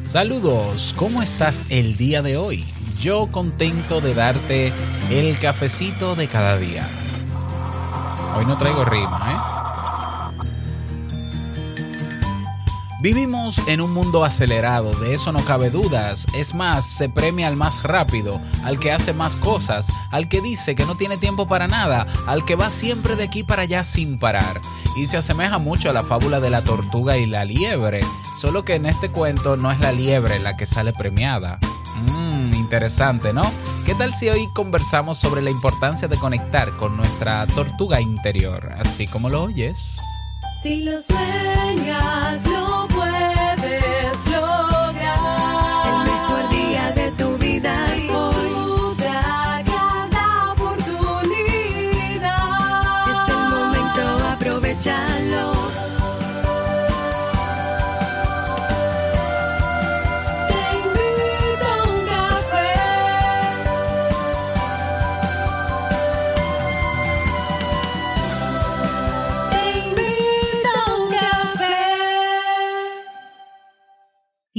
Saludos, ¿cómo estás el día de hoy? Yo contento de darte el cafecito de cada día. Hoy no traigo rima, ¿eh? Vivimos en un mundo acelerado, de eso no cabe dudas. Es más, se premia al más rápido, al que hace más cosas, al que dice que no tiene tiempo para nada, al que va siempre de aquí para allá sin parar. Y se asemeja mucho a la fábula de la tortuga y la liebre, solo que en este cuento no es la liebre la que sale premiada. Mmm, interesante, ¿no? ¿Qué tal si hoy conversamos sobre la importancia de conectar con nuestra tortuga interior, así como lo oyes? Si lo sueñas, lo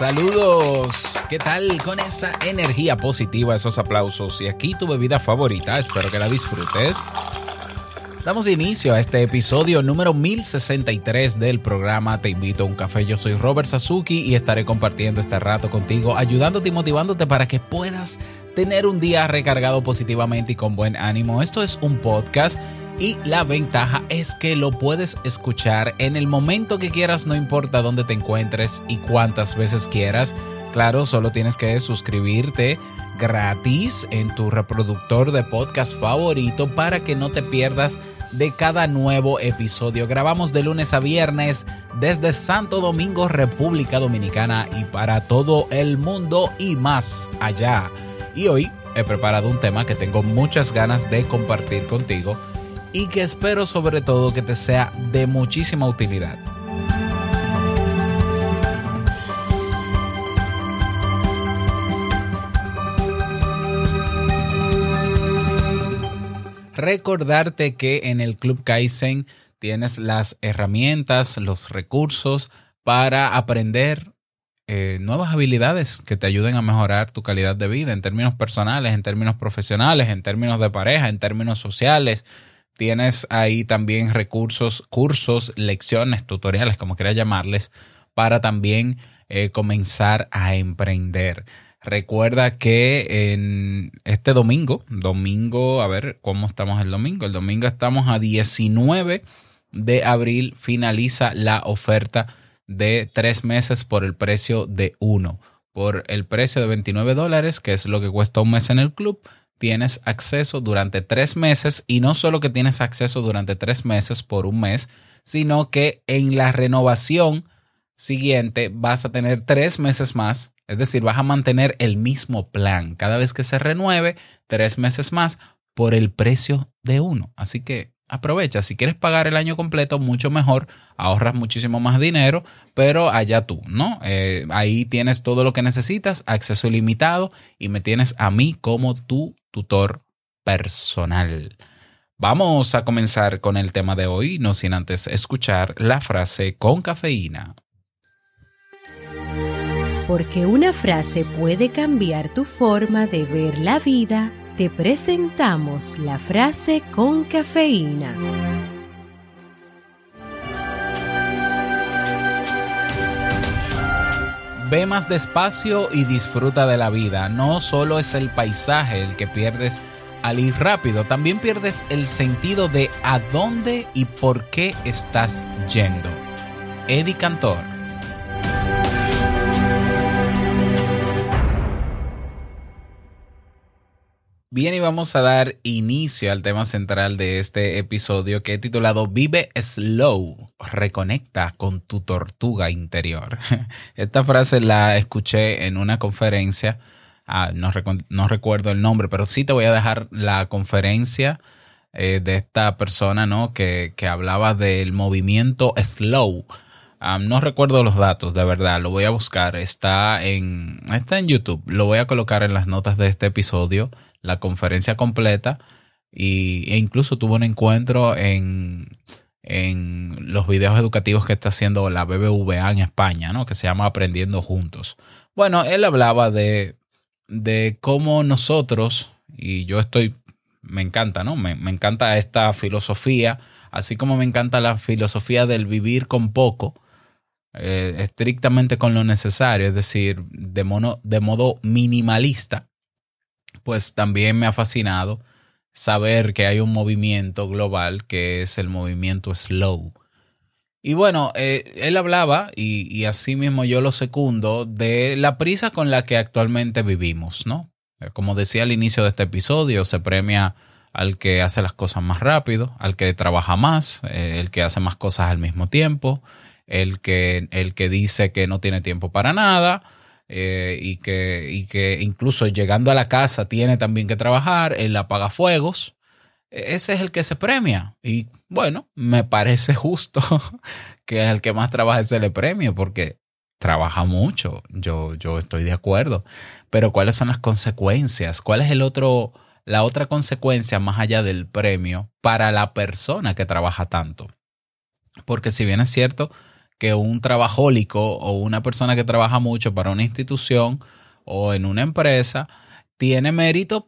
Saludos, ¿qué tal con esa energía positiva, esos aplausos? Y aquí tu bebida favorita, espero que la disfrutes. Damos inicio a este episodio número 1063 del programa Te invito a un café. Yo soy Robert Sasuki y estaré compartiendo este rato contigo, ayudándote y motivándote para que puedas tener un día recargado positivamente y con buen ánimo. Esto es un podcast y la ventaja es que lo puedes escuchar en el momento que quieras, no importa dónde te encuentres y cuántas veces quieras. Claro, solo tienes que suscribirte gratis en tu reproductor de podcast favorito para que no te pierdas de cada nuevo episodio. Grabamos de lunes a viernes desde Santo Domingo, República Dominicana y para todo el mundo y más allá. Y hoy he preparado un tema que tengo muchas ganas de compartir contigo y que espero sobre todo que te sea de muchísima utilidad. Recordarte que en el Club Kaizen tienes las herramientas, los recursos para aprender eh, nuevas habilidades que te ayuden a mejorar tu calidad de vida en términos personales, en términos profesionales, en términos de pareja, en términos sociales. Tienes ahí también recursos, cursos, lecciones, tutoriales, como quieras llamarles, para también eh, comenzar a emprender. Recuerda que en este domingo, domingo, a ver cómo estamos el domingo. El domingo estamos a 19 de abril, finaliza la oferta de tres meses por el precio de uno. Por el precio de 29 dólares, que es lo que cuesta un mes en el club, tienes acceso durante tres meses y no solo que tienes acceso durante tres meses por un mes, sino que en la renovación siguiente vas a tener tres meses más, es decir, vas a mantener el mismo plan cada vez que se renueve, tres meses más por el precio de uno. Así que aprovecha, si quieres pagar el año completo, mucho mejor, ahorras muchísimo más dinero, pero allá tú, ¿no? Eh, ahí tienes todo lo que necesitas, acceso ilimitado y me tienes a mí como tu tutor personal. Vamos a comenzar con el tema de hoy, no sin antes escuchar la frase con cafeína. Porque una frase puede cambiar tu forma de ver la vida, te presentamos la frase con cafeína. Ve más despacio y disfruta de la vida. No solo es el paisaje el que pierdes al ir rápido, también pierdes el sentido de a dónde y por qué estás yendo. Eddie Cantor. Bien, y vamos a dar inicio al tema central de este episodio que he titulado Vive Slow, reconecta con tu tortuga interior. Esta frase la escuché en una conferencia ah, no, recu- no recuerdo el nombre, pero sí te voy a dejar la conferencia eh, de esta persona, ¿no? Que, que hablaba del movimiento slow. Ah, no recuerdo los datos, de verdad, lo voy a buscar. Está en, está en YouTube. Lo voy a colocar en las notas de este episodio, la conferencia completa. Y, e incluso tuvo un encuentro en, en los videos educativos que está haciendo la BBVA en España, ¿no? Que se llama Aprendiendo Juntos. Bueno, él hablaba de, de cómo nosotros, y yo estoy, me encanta, ¿no? Me, me encanta esta filosofía, así como me encanta la filosofía del vivir con poco, eh, estrictamente con lo necesario, es decir, de, mono- de modo minimalista, pues también me ha fascinado saber que hay un movimiento global que es el movimiento slow. Y bueno, eh, él hablaba, y, y así mismo yo lo secundo, de la prisa con la que actualmente vivimos, ¿no? Como decía al inicio de este episodio, se premia al que hace las cosas más rápido, al que trabaja más, eh, el que hace más cosas al mismo tiempo, el que, el que dice que no tiene tiempo para nada, eh, y, que, y que incluso llegando a la casa tiene también que trabajar, el apagafuegos, e-, ese es el que se premia. Y bueno, me parece justo que al que más trabaja se le premie porque trabaja mucho. Yo, yo estoy de acuerdo. Pero ¿cuáles son las consecuencias? ¿Cuál es el otro, la otra consecuencia más allá del premio para la persona que trabaja tanto? Porque si bien es cierto que un trabajólico o una persona que trabaja mucho para una institución o en una empresa tiene mérito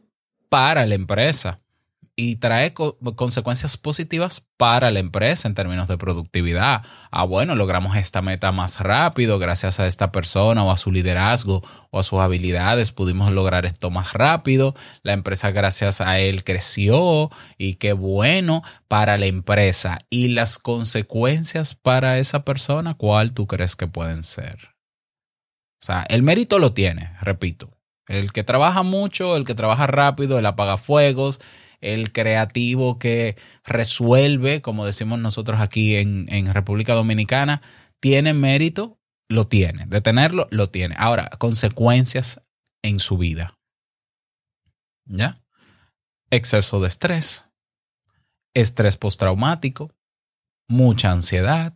para la empresa y trae co- consecuencias positivas para la empresa en términos de productividad. Ah, bueno, logramos esta meta más rápido gracias a esta persona o a su liderazgo o a sus habilidades, pudimos lograr esto más rápido. La empresa gracias a él creció y qué bueno para la empresa. Y las consecuencias para esa persona, ¿cuál tú crees que pueden ser? O sea, el mérito lo tiene, repito. El que trabaja mucho, el que trabaja rápido, el apagafuegos, el creativo que resuelve, como decimos nosotros aquí en, República Dominicana, tiene mérito, lo tiene. De tenerlo, lo tiene. Ahora, consecuencias en su vida. ¿Ya? Exceso de estrés, estrés postraumático, mucha ansiedad,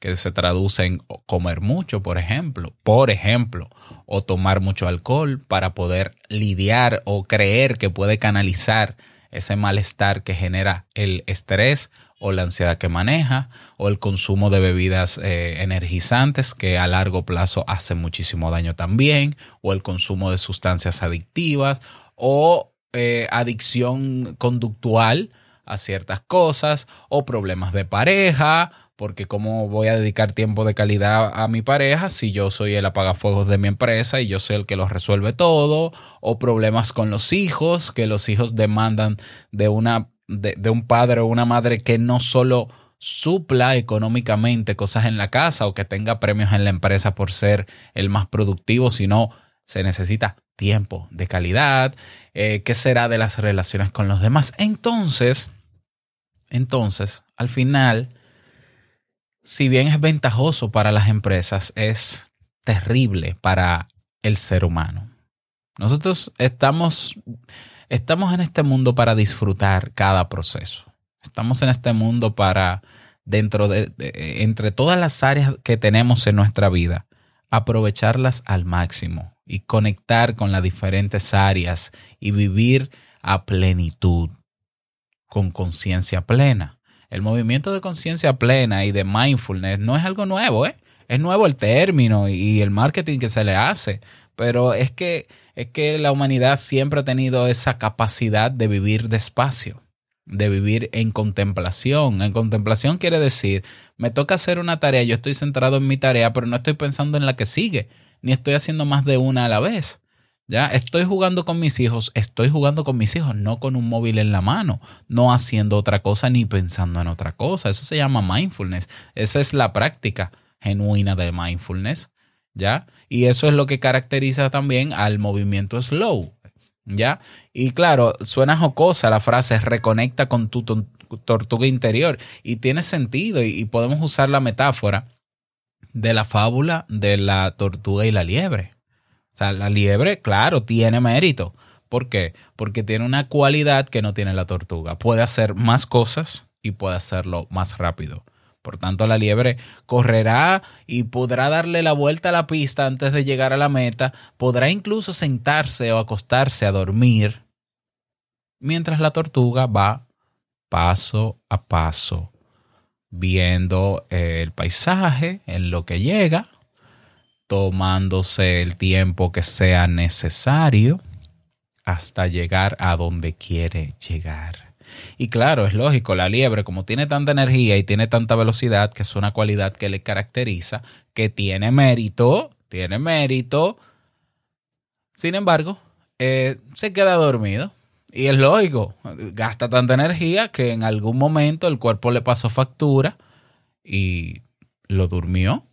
que se traduce en comer mucho, por ejemplo, por ejemplo, o tomar mucho alcohol para poder lidiar o creer que puede canalizar ese malestar que genera el estrés o la ansiedad que maneja, o el consumo de bebidas eh, energizantes que a largo plazo hacen muchísimo daño también, o el consumo de sustancias adictivas, o eh, adicción conductual a ciertas cosas, o problemas de pareja, porque cómo voy a dedicar tiempo de calidad a mi pareja si yo soy el apagafuegos de mi empresa y yo soy el que lo resuelve todo, o problemas con los hijos, que los hijos demandan de una de un padre o una madre que no solo supla económicamente cosas en la casa o que tenga premios en la empresa por ser el más productivo, sino se necesita tiempo de calidad. Eh, ¿Qué será de las relaciones con los demás? Entonces, entonces, al final, si bien es ventajoso para las empresas, es terrible para el ser humano. Nosotros estamos, estamos en este mundo para disfrutar cada proceso. Estamos en este mundo para, dentro de, de- entre todas las áreas que tenemos en nuestra vida, aprovecharlas al máximo y conectar con las diferentes áreas y vivir a plenitud, con conciencia plena. El movimiento de conciencia plena y de mindfulness no es algo nuevo, ¿eh? Es nuevo el término y el marketing que se le hace, pero es que, es que la humanidad siempre ha tenido esa capacidad de vivir despacio, de vivir en contemplación. En contemplación quiere decir, me toca hacer una tarea, yo estoy centrado en mi tarea, pero no estoy pensando en la que sigue, ni estoy haciendo más de una a la vez. Ya, estoy jugando con mis hijos, estoy jugando con mis hijos, no con un móvil en la mano, no haciendo otra cosa ni pensando en otra cosa. Eso se llama mindfulness. Esa es la práctica genuina de mindfulness, ¿ya? Y eso es lo que caracteriza también al movimiento slow, ¿ya? Y claro, suena jocosa la frase reconecta con tu tortuga interior y tiene sentido y podemos usar la metáfora de la fábula de la tortuga y la liebre. O sea, la liebre, claro, tiene mérito. ¿Por qué? Porque tiene una cualidad que no tiene la tortuga. Puede hacer más cosas y puede hacerlo más rápido. Por tanto, la liebre correrá y podrá darle la vuelta a la pista antes de llegar a la meta. Podrá incluso sentarse o acostarse a dormir. Mientras la tortuga va paso a paso, viendo el paisaje en lo que llega, tomándose el tiempo que sea necesario hasta llegar a donde quiere llegar. Y claro, es lógico, la liebre como tiene tanta energía y tiene tanta velocidad, que es una cualidad que le caracteriza, que tiene mérito, tiene mérito, sin embargo, eh, se queda dormido. Y es lógico, gasta tanta energía que en algún momento el cuerpo le pasó factura y lo durmió.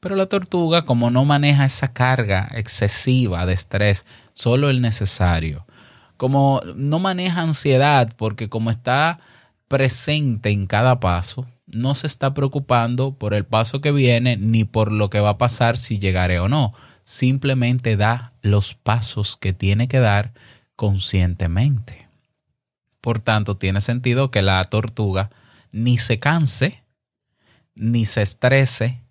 Pero la tortuga, como no maneja esa carga excesiva de estrés, solo el necesario, como no maneja ansiedad, porque como está presente en cada paso, no se está preocupando por el paso que viene ni por lo que va a pasar si llegaré o no. Simplemente da los pasos que tiene que dar conscientemente. Por tanto, tiene sentido que la tortuga ni se canse, ni se estrese,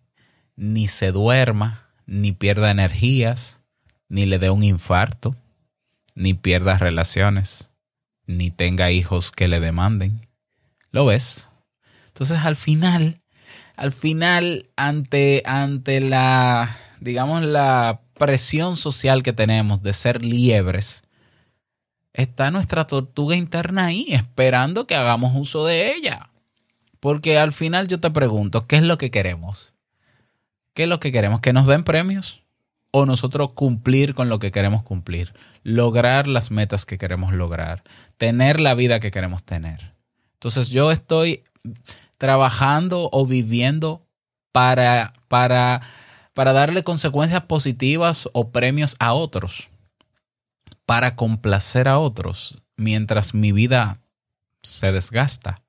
ni se duerma, ni pierda energías, ni le dé un infarto, ni pierda relaciones, ni tenga hijos que le demanden. ¿Lo ves? Entonces al final, al final, ante, ante la, digamos, la presión social que tenemos de ser liebres, está nuestra tortuga interna ahí, esperando que hagamos uso de ella. Porque al final yo te pregunto, ¿qué es lo que queremos? ¿Qué es lo que queremos? ¿Que nos den premios? ¿O nosotros cumplir con lo que queremos cumplir? Lograr las metas que queremos lograr. Tener la vida que queremos tener. Entonces yo estoy trabajando o viviendo para, para, para darle consecuencias positivas o premios a otros. Para complacer a otros. Mientras mi vida se desgasta.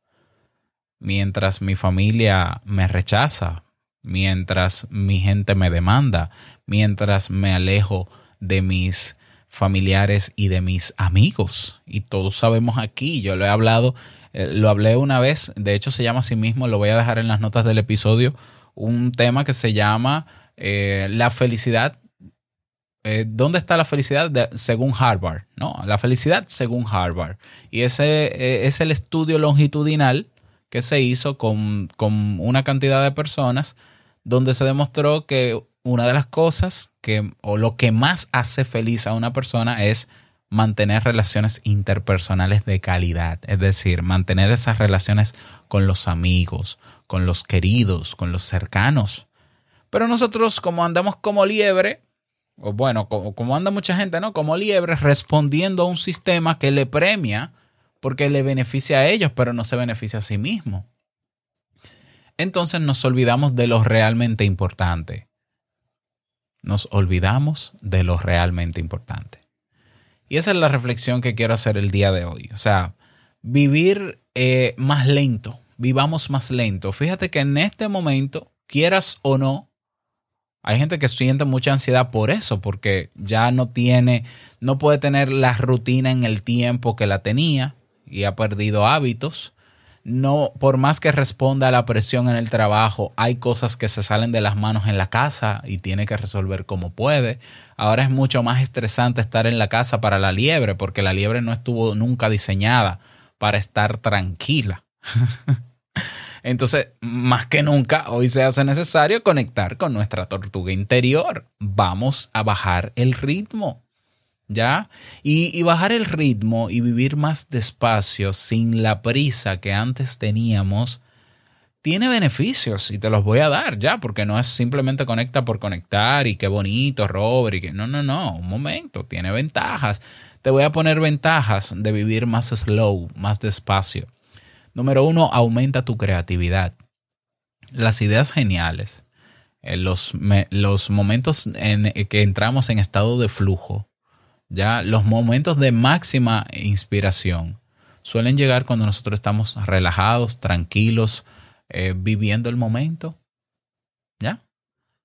Mientras mi familia me rechaza, mientras mi gente me demanda, mientras me alejo de mis familiares y de mis amigos. Y todos sabemos aquí, yo lo he hablado, eh, lo hablé una vez, de hecho se llama así mismo, lo voy a dejar en las notas del episodio, un tema que se llama eh, la felicidad. eh, ¿Dónde está la felicidad según Harvard? ¿no? La felicidad según Harvard. Y ese eh, es el estudio longitudinal que se hizo con, con una cantidad de personas donde se demostró que una de las cosas que, o lo que más hace feliz a una persona es mantener relaciones interpersonales de calidad, es decir, mantener esas relaciones con los amigos, con los queridos, con los cercanos. Pero nosotros como andamos como liebre, o bueno, como, como anda mucha gente, ¿no? Como liebre respondiendo a un sistema que le premia porque le beneficia a ellos, pero no se beneficia a sí mismo. Entonces nos olvidamos de lo realmente importante. Nos olvidamos de lo realmente importante. Y esa es la reflexión que quiero hacer el día de hoy. O sea, vivir eh, más lento, vivamos más lento. Fíjate que en este momento, quieras o no, hay gente que siente mucha ansiedad por eso, porque ya no tiene, no puede tener la rutina en el tiempo que la tenía y ha perdido hábitos. No, por más que responda a la presión en el trabajo, hay cosas que se salen de las manos en la casa y tiene que resolver como puede. Ahora es mucho más estresante estar en la casa para la liebre, porque la liebre no estuvo nunca diseñada para estar tranquila. Entonces, más que nunca, hoy se hace necesario conectar con nuestra tortuga interior. Vamos a bajar el ritmo. ¿Ya? Y, y bajar el ritmo y vivir más despacio, sin la prisa que antes teníamos, tiene beneficios y te los voy a dar ya, porque no es simplemente conecta por conectar y qué bonito, Robert, y no, no, no, un momento, tiene ventajas. Te voy a poner ventajas de vivir más slow, más despacio. Número uno, aumenta tu creatividad. Las ideas geniales, eh, los, los momentos en que entramos en estado de flujo, ya los momentos de máxima inspiración suelen llegar cuando nosotros estamos relajados, tranquilos, eh, viviendo el momento. ¿Ya?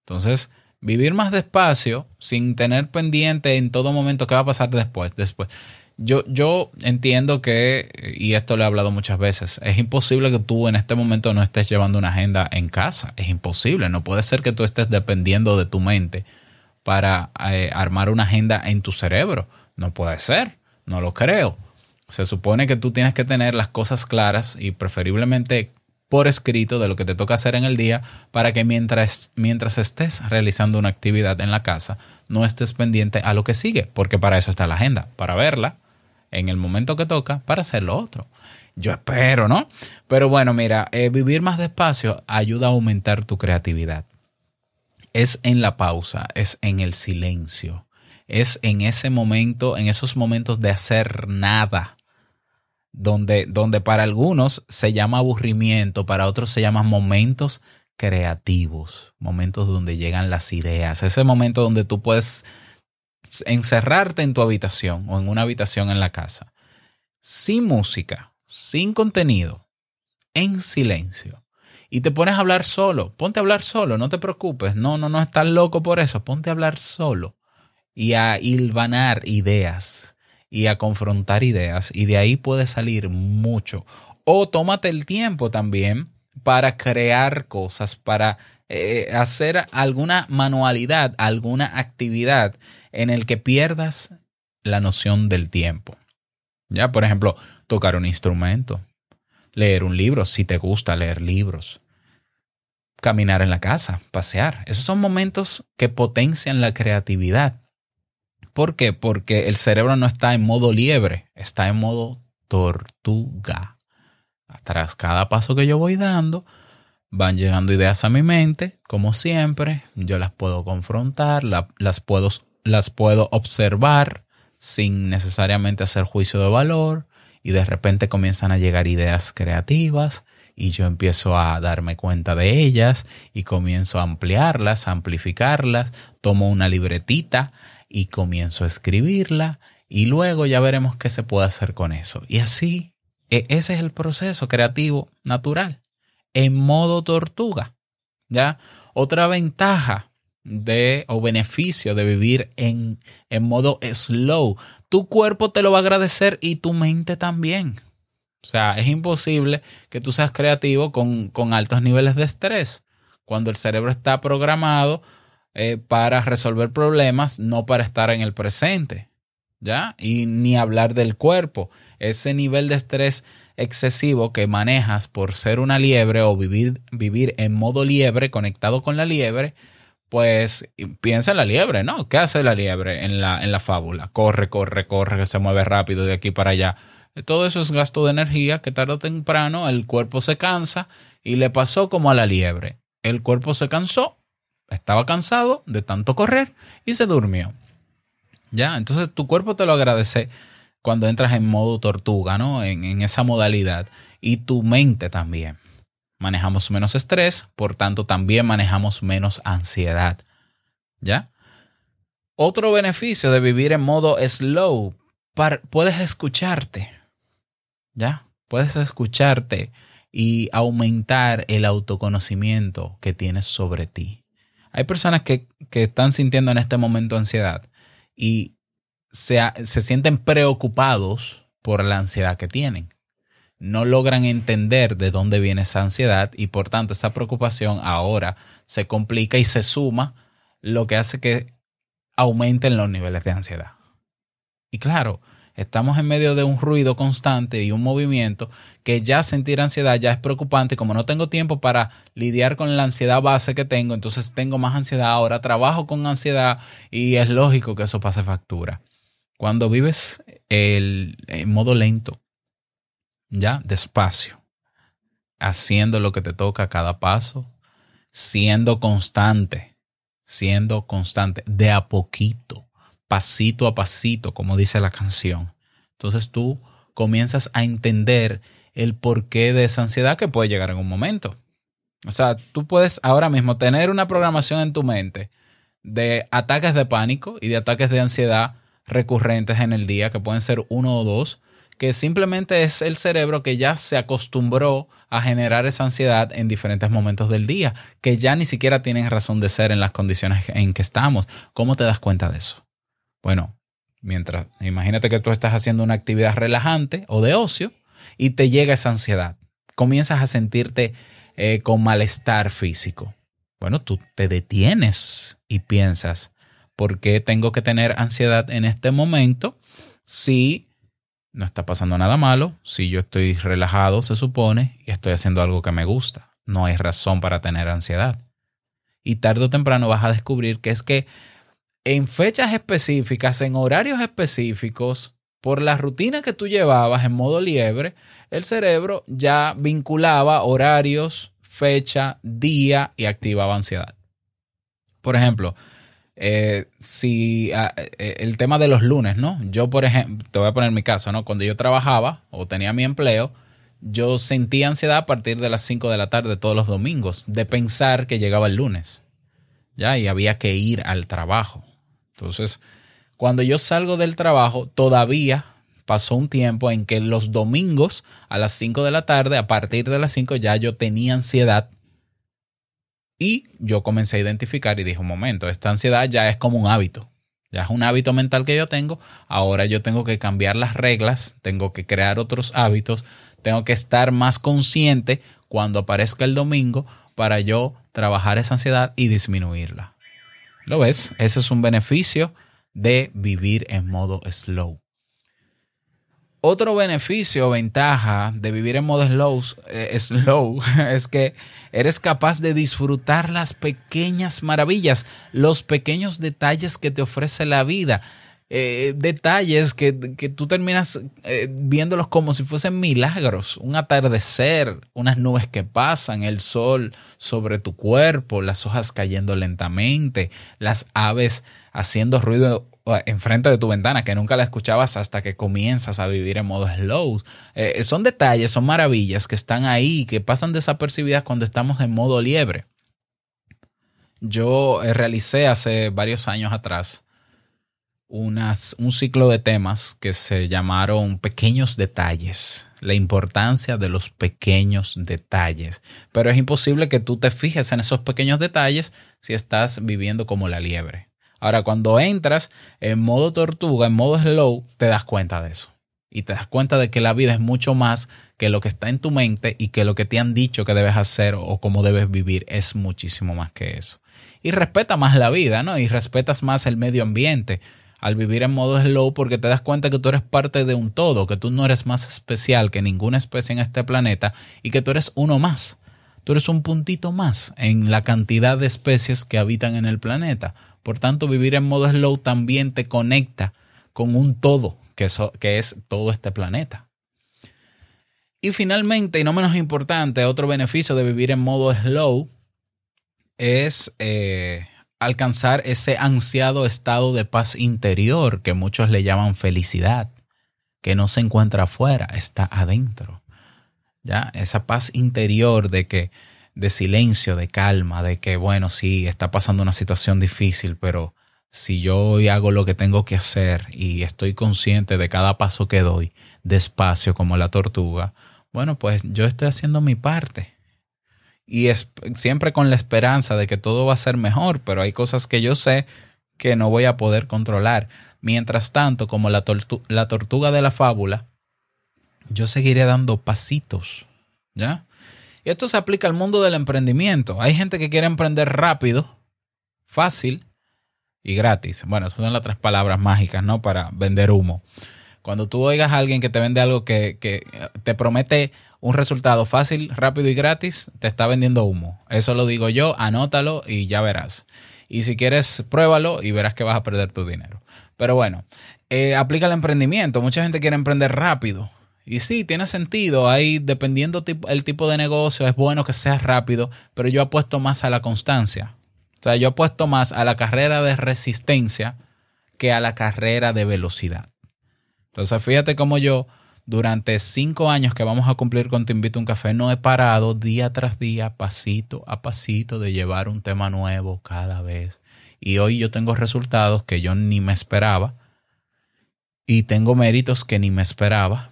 Entonces, vivir más despacio sin tener pendiente en todo momento qué va a pasar después. después. Yo, yo entiendo que, y esto lo he hablado muchas veces, es imposible que tú en este momento no estés llevando una agenda en casa. Es imposible. No puede ser que tú estés dependiendo de tu mente para eh, armar una agenda en tu cerebro. No puede ser. No lo creo. Se supone que tú tienes que tener las cosas claras y preferiblemente por escrito de lo que te toca hacer en el día para que mientras, mientras estés realizando una actividad en la casa no estés pendiente a lo que sigue, porque para eso está la agenda, para verla en el momento que toca para hacer lo otro. Yo espero, ¿no? Pero bueno, mira, eh, vivir más despacio ayuda a aumentar tu creatividad. Es en la pausa, es en el silencio, es en ese momento, en esos momentos de hacer nada, donde, donde para algunos se llama aburrimiento, para otros se llaman momentos creativos, momentos donde llegan las ideas, ese momento donde tú puedes encerrarte en tu habitación o en una habitación en la casa, sin música, sin contenido, en silencio. Y te pones a hablar solo, ponte a hablar solo, no te preocupes, no, no, no estás loco por eso, ponte a hablar solo y a hilvanar ideas y a confrontar ideas y de ahí puede salir mucho. O tómate el tiempo también para crear cosas, para eh, hacer alguna manualidad, alguna actividad en el que pierdas la noción del tiempo. Ya, por ejemplo, tocar un instrumento, leer un libro, si te gusta leer libros, caminar en la casa, pasear. Esos son momentos que potencian la creatividad. ¿Por qué? Porque el cerebro no está en modo liebre, está en modo tortuga. Tras cada paso que yo voy dando, van llegando ideas a mi mente, como siempre, yo las puedo confrontar, la- las, puedo, las puedo observar sin necesariamente hacer juicio de valor y de repente comienzan a llegar ideas creativas y yo empiezo a darme cuenta de ellas y comienzo a ampliarlas, a amplificarlas, tomo una libretita y comienzo a escribirla y luego ya veremos qué se puede hacer con eso. Y así, e- ese es el proceso creativo natural, en modo tortuga. ¿Ya? Otra ventaja de o beneficio de vivir en, en modo slow. Tu cuerpo te lo va a agradecer y tu mente también. O sea, es imposible que tú seas creativo con, con altos niveles de estrés. Cuando el cerebro está programado eh, para resolver problemas, no para estar en el presente. ¿Ya? Y ni hablar del cuerpo. Ese nivel de estrés excesivo que manejas por ser una liebre o vivir, vivir en modo liebre, conectado con la liebre, pues piensa en la liebre, ¿no? ¿Qué hace la liebre en la, en la fábula? Corre, corre, corre, que se mueve rápido de aquí para allá. Todo eso es gasto de energía que tarde o temprano el cuerpo se cansa y le pasó como a la liebre. El cuerpo se cansó, estaba cansado de tanto correr y se durmió. Ya, entonces tu cuerpo te lo agradece cuando entras en modo tortuga, ¿no? En, esa modalidad. Y tu mente también. Manejamos menos estrés, por tanto también manejamos menos ansiedad. ¿Ya? Otro beneficio de vivir en modo slow, puedes escucharte. ¿Ya? Puedes escucharte y aumentar el autoconocimiento que tienes sobre ti. Hay personas que, que están sintiendo en este momento ansiedad y se, se sienten preocupados por la ansiedad que tienen. No logran entender de dónde viene esa ansiedad y por tanto esa preocupación ahora se complica y se suma, lo que hace que aumenten los niveles de ansiedad. Y claro, estamos en medio de un ruido constante y un movimiento que ya sentir ansiedad ya es preocupante. Como no tengo tiempo para lidiar con la ansiedad base que tengo, entonces tengo más ansiedad ahora, trabajo con ansiedad y es lógico que eso pase factura. Cuando vives el, modo lento, ya, despacio, haciendo lo que te toca a cada paso, siendo constante, siendo constante, de a poquito, pasito a pasito, como dice la canción. Entonces tú comienzas a entender el porqué de esa ansiedad que puede llegar en un momento. O sea, tú puedes ahora mismo tener una programación en tu mente de ataques de pánico y de ataques de ansiedad recurrentes en el día, que pueden ser uno o dos, que simplemente es el cerebro que ya se acostumbró a generar esa ansiedad en diferentes momentos del día, que ya ni siquiera tienen razón de ser en las condiciones en que estamos. ¿Cómo te das cuenta de eso? Bueno, mientras, imagínate que tú estás haciendo una actividad relajante o de ocio y te llega esa ansiedad. Comienzas a sentirte eh, con malestar físico. Bueno, tú te detienes y piensas, ¿por qué tengo que tener ansiedad en este momento si no está pasando nada malo, si yo estoy relajado, se supone, y estoy haciendo algo que me gusta? No hay razón para tener ansiedad. Y tarde o temprano vas a descubrir que es que en fechas específicas, en horarios específicos, por la rutina que tú llevabas en modo liebre, el cerebro ya vinculaba horarios, fecha, día y activaba ansiedad. Por ejemplo, eh, si ah, eh, el tema de los lunes, ¿no? Yo, por ejemplo, te voy a poner mi caso, ¿no? Cuando yo trabajaba o tenía mi empleo, yo sentía ansiedad a partir de las 5 de la tarde todos los domingos, de pensar que llegaba el lunes, ¿ya? Y había que ir al trabajo. Entonces, cuando yo salgo del trabajo, todavía pasó un tiempo en que los domingos a las 5 de la tarde, a partir de las 5 ya yo tenía ansiedad y yo comencé a identificar y dije, un momento, esta ansiedad ya es como un hábito, ya es un hábito mental que yo tengo, ahora yo tengo que cambiar las reglas, tengo que crear otros hábitos, tengo que estar más consciente cuando aparezca el domingo para yo trabajar esa ansiedad y disminuirla. ¿Lo ves? Ese es un beneficio de vivir en modo slow. Otro beneficio o ventaja de vivir en modo slow, eh, slow es que eres capaz de disfrutar las pequeñas maravillas, los pequeños detalles que te ofrece la vida. Eh, detalles que, que tú terminas eh, viéndolos como si fuesen milagros. Un atardecer, unas nubes que pasan, el sol sobre tu cuerpo, las hojas cayendo lentamente, las aves haciendo ruido enfrente de tu ventana que nunca la escuchabas hasta que comienzas a vivir en modo slow. Eh, son detalles, son maravillas que están ahí, que pasan desapercibidas cuando estamos en modo liebre. Yo eh, realicé hace varios años atrás unas, un ciclo de temas que se llamaron Pequeños Detalles, la importancia de los pequeños detalles. Pero es imposible que tú te fijes en esos pequeños detalles si estás viviendo como la liebre. Ahora, cuando entras en modo tortuga, en modo slow, te das cuenta de eso. Y te das cuenta de que la vida es mucho más que lo que está en tu mente y que lo que te han dicho que debes hacer o cómo debes vivir es muchísimo más que eso. Y respeta más la vida, ¿no? Y respetas más el medio ambiente al vivir en modo slow porque te das cuenta que tú eres parte de un todo, que tú no eres más especial que ninguna especie en este planeta y que tú eres uno más. Tú eres un puntito más en la cantidad de especies que habitan en el planeta. Por tanto, vivir en modo slow también te conecta con un todo, que, es todo este planeta. Y finalmente, y no menos importante, otro beneficio de vivir en modo slow es eh, alcanzar ese ansiado estado de paz interior que muchos le llaman felicidad, que no se encuentra afuera, está adentro. ¿Ya? Esa paz interior de que de silencio, de calma, de que bueno, sí, está pasando una situación difícil, pero si yo hoy hago lo que tengo que hacer y estoy consciente de cada paso que doy, despacio como la tortuga, bueno, pues yo estoy haciendo mi parte. Y es siempre con la esperanza de que todo va a ser mejor, pero hay cosas que yo sé que no voy a poder controlar. Mientras tanto, como la, tortu la tortuga de la fábula, yo seguiré dando pasitos, ¿ya? Y esto se aplica al mundo del emprendimiento. Hay gente que quiere emprender rápido, fácil y gratis. Bueno, esas son las tres palabras mágicas, ¿no? Para vender humo. Cuando tú oigas a alguien que te vende algo que, que te promete un resultado fácil, rápido y gratis, te está vendiendo humo. Eso lo digo yo, anótalo y ya verás. Y si quieres, pruébalo y verás que vas a perder tu dinero. Pero bueno, eh, aplica el emprendimiento. Mucha gente quiere emprender rápido. Y sí, tiene sentido. Ahí, dependiendo el tipo de negocio, es bueno que sea rápido, pero yo apuesto más a la constancia. O sea, yo apuesto más a la carrera de resistencia que a la carrera de velocidad. Entonces, fíjate cómo yo, durante cinco años que vamos a cumplir con Te Invito a un Café, no he parado día tras día, pasito a pasito, de llevar un tema nuevo cada vez. Y hoy yo tengo resultados que yo ni me esperaba y tengo méritos que ni me esperaba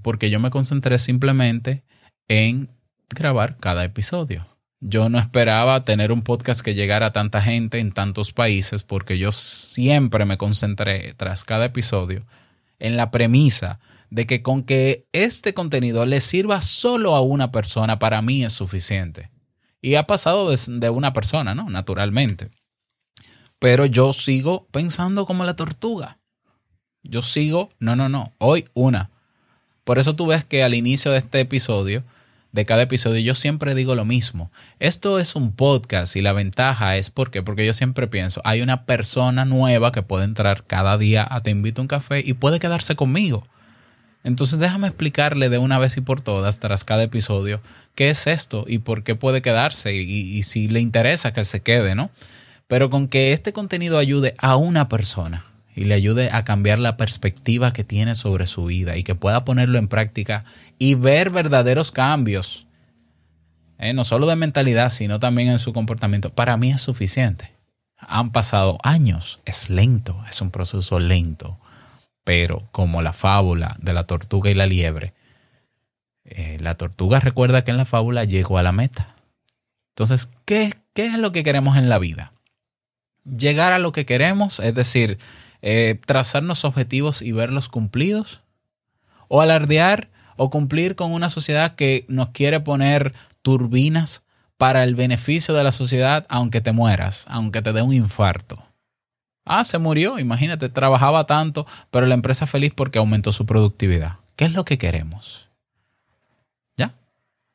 porque yo me concentré simplemente en grabar cada episodio. Yo no esperaba tener un podcast que llegara a tanta gente en tantos países porque yo siempre me concentré tras cada episodio en la premisa de que con que este contenido le sirva solo a una persona, para mí es suficiente. Y ha pasado de, una persona, ¿no? Naturalmente. Pero yo sigo pensando como la tortuga. Yo sigo, no, no, no, hoy una. Por eso tú ves que al inicio de este episodio, de cada episodio, yo siempre digo lo mismo. Esto es un podcast y la ventaja es porque, porque yo siempre pienso, hay una persona nueva que puede entrar cada día a Te invito a un café y puede quedarse conmigo. Entonces déjame explicarle de una vez y por todas, tras cada episodio, qué es esto y por qué puede quedarse y, si le interesa que se quede, ¿no? Pero con que este contenido ayude a una persona y le ayude a cambiar la perspectiva que tiene sobre su vida y que pueda ponerlo en práctica y ver verdaderos cambios, eh, no solo de mentalidad, sino también en su comportamiento, para mí es suficiente. Han pasado años, es lento, es un proceso lento, pero como la fábula de la tortuga y la liebre, eh, la tortuga recuerda que en la fábula llegó a la meta. Entonces, ¿qué, ¿qué es lo que queremos en la vida? Llegar a lo que queremos, es decir, eh, trazarnos objetivos y verlos cumplidos, o alardear o cumplir con una sociedad que nos quiere poner turbinas para el beneficio de la sociedad, aunque te mueras, aunque te dé un infarto. Ah, se murió, imagínate, trabajaba tanto, pero la empresa feliz porque aumentó su productividad. ¿Qué es lo que queremos? ¿Ya?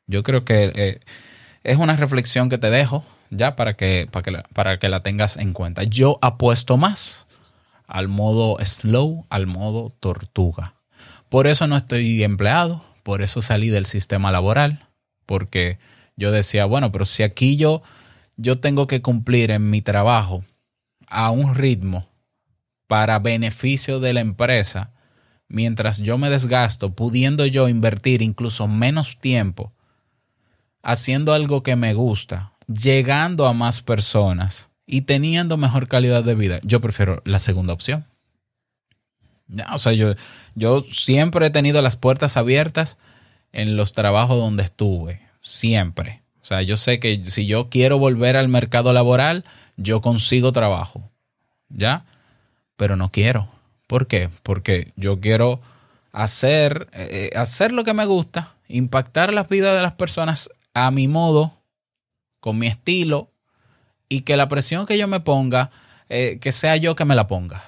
Yo creo que eh, es una reflexión que te dejo, ya, para que, para, que la, para que la tengas en cuenta. Yo apuesto más al modo slow, al modo tortuga. Por eso no estoy empleado, por eso salí del sistema laboral, porque yo decía, bueno, pero si aquí yo, yo tengo que cumplir en mi trabajo a un ritmo para beneficio de la empresa, mientras yo me desgasto, pudiendo yo invertir incluso menos tiempo haciendo algo que me gusta, llegando a más personas y teniendo mejor calidad de vida, yo prefiero la segunda opción. O sea, yo, yo siempre he tenido las puertas abiertas en los trabajos donde estuve, siempre. O sea, yo sé que si yo quiero volver al mercado laboral, yo consigo trabajo, ¿ya? Pero no quiero. ¿Por qué? Porque yo quiero hacer, eh, hacer lo que me gusta, impactar las vidas de las personas a mi modo, con mi estilo, y que la presión que yo me ponga, eh, que sea yo que me la ponga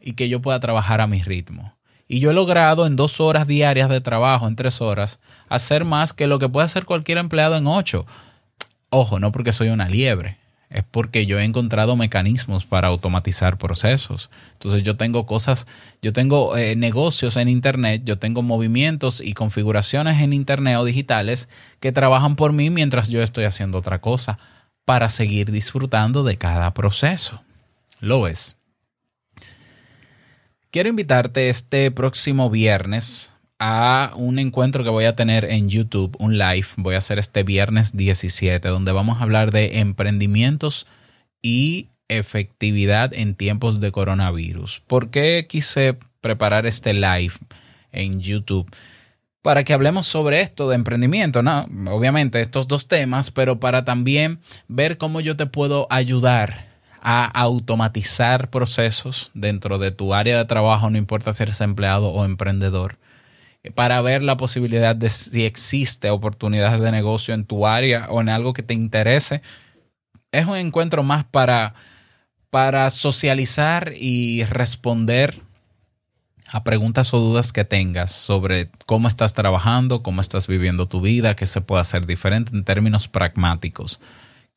y que yo pueda trabajar a mi ritmo. Y yo he logrado en dos horas diarias de trabajo, en tres horas, hacer más que lo que puede hacer cualquier empleado en ocho. Ojo, no porque soy una liebre, es porque yo he encontrado mecanismos para automatizar procesos. Entonces yo tengo cosas, yo tengo eh, negocios en Internet, yo tengo movimientos y configuraciones en Internet o digitales que trabajan por mí mientras yo estoy haciendo otra cosa para seguir disfrutando de cada proceso. Lo ves. Quiero invitarte este próximo viernes a un encuentro que voy a tener en YouTube, un live. Voy a hacer este viernes 17, donde vamos a hablar de emprendimientos y efectividad en tiempos de coronavirus. ¿Por qué quise preparar este live en YouTube? Para que hablemos sobre esto de emprendimiento, ¿no? Obviamente estos dos temas, pero para también ver cómo yo te puedo ayudar a automatizar procesos dentro de tu área de trabajo, no importa si eres empleado o emprendedor, para ver la posibilidad de si existe oportunidades de negocio en tu área o en algo que te interese. Es un encuentro más para, para socializar y responder a preguntas o dudas que tengas sobre cómo estás trabajando, cómo estás viviendo tu vida, qué se puede hacer diferente en términos pragmáticos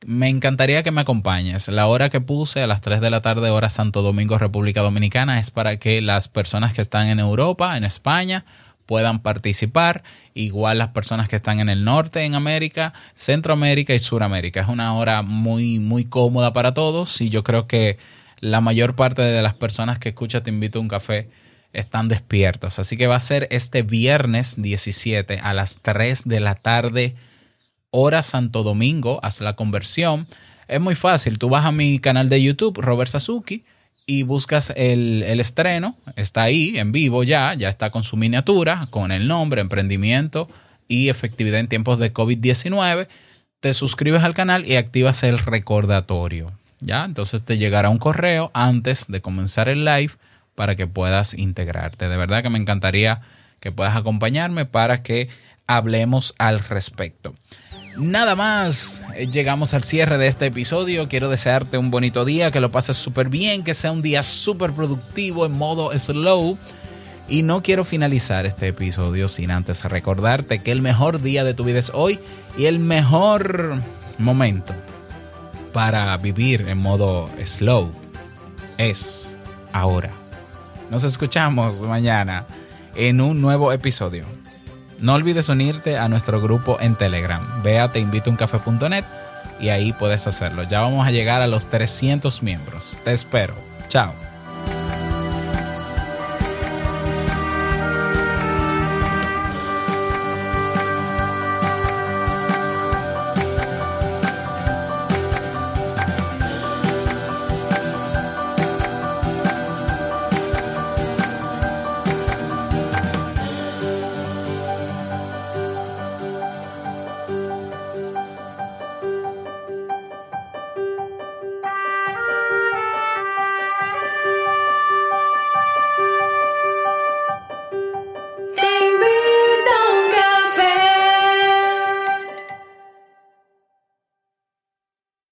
me encantaría que me acompañes. La hora que puse a las 3 de la tarde, hora Santo Domingo, República Dominicana, es para que las personas que están en Europa, en España, puedan participar. Igual las personas que están en el norte, en América, Centroamérica y Suramérica. Es una hora muy, muy cómoda para todos y yo creo que la mayor parte de las personas que escuchan Te invito a un café están despiertos. Así que va a ser este viernes 17 a las 3 de la tarde hora Santo Domingo, haz la conversión. Es muy fácil, tú vas a mi canal de YouTube, Robert Sasuki, y buscas el, el estreno, está ahí en vivo ya, ya está con su miniatura, con el nombre, emprendimiento y efectividad en tiempos de COVID-19. Te suscribes al canal y activas el recordatorio. ¿Ya? Entonces te llegará un correo antes de comenzar el live para que puedas integrarte. De verdad que me encantaría que puedas acompañarme para que hablemos al respecto. Nada más, eh, llegamos al cierre de este episodio. Quiero desearte un bonito día, que lo pases súper bien, que sea un día súper productivo en modo slow. Y no quiero finalizar este episodio sin antes recordarte que el mejor día de tu vida es hoy y el mejor momento para vivir en modo slow es ahora. Nos escuchamos mañana en un nuevo episodio. No olvides unirte a nuestro grupo en Telegram. Ve a y ahí puedes hacerlo. Ya vamos a llegar a los 300 miembros. Te espero. Chao.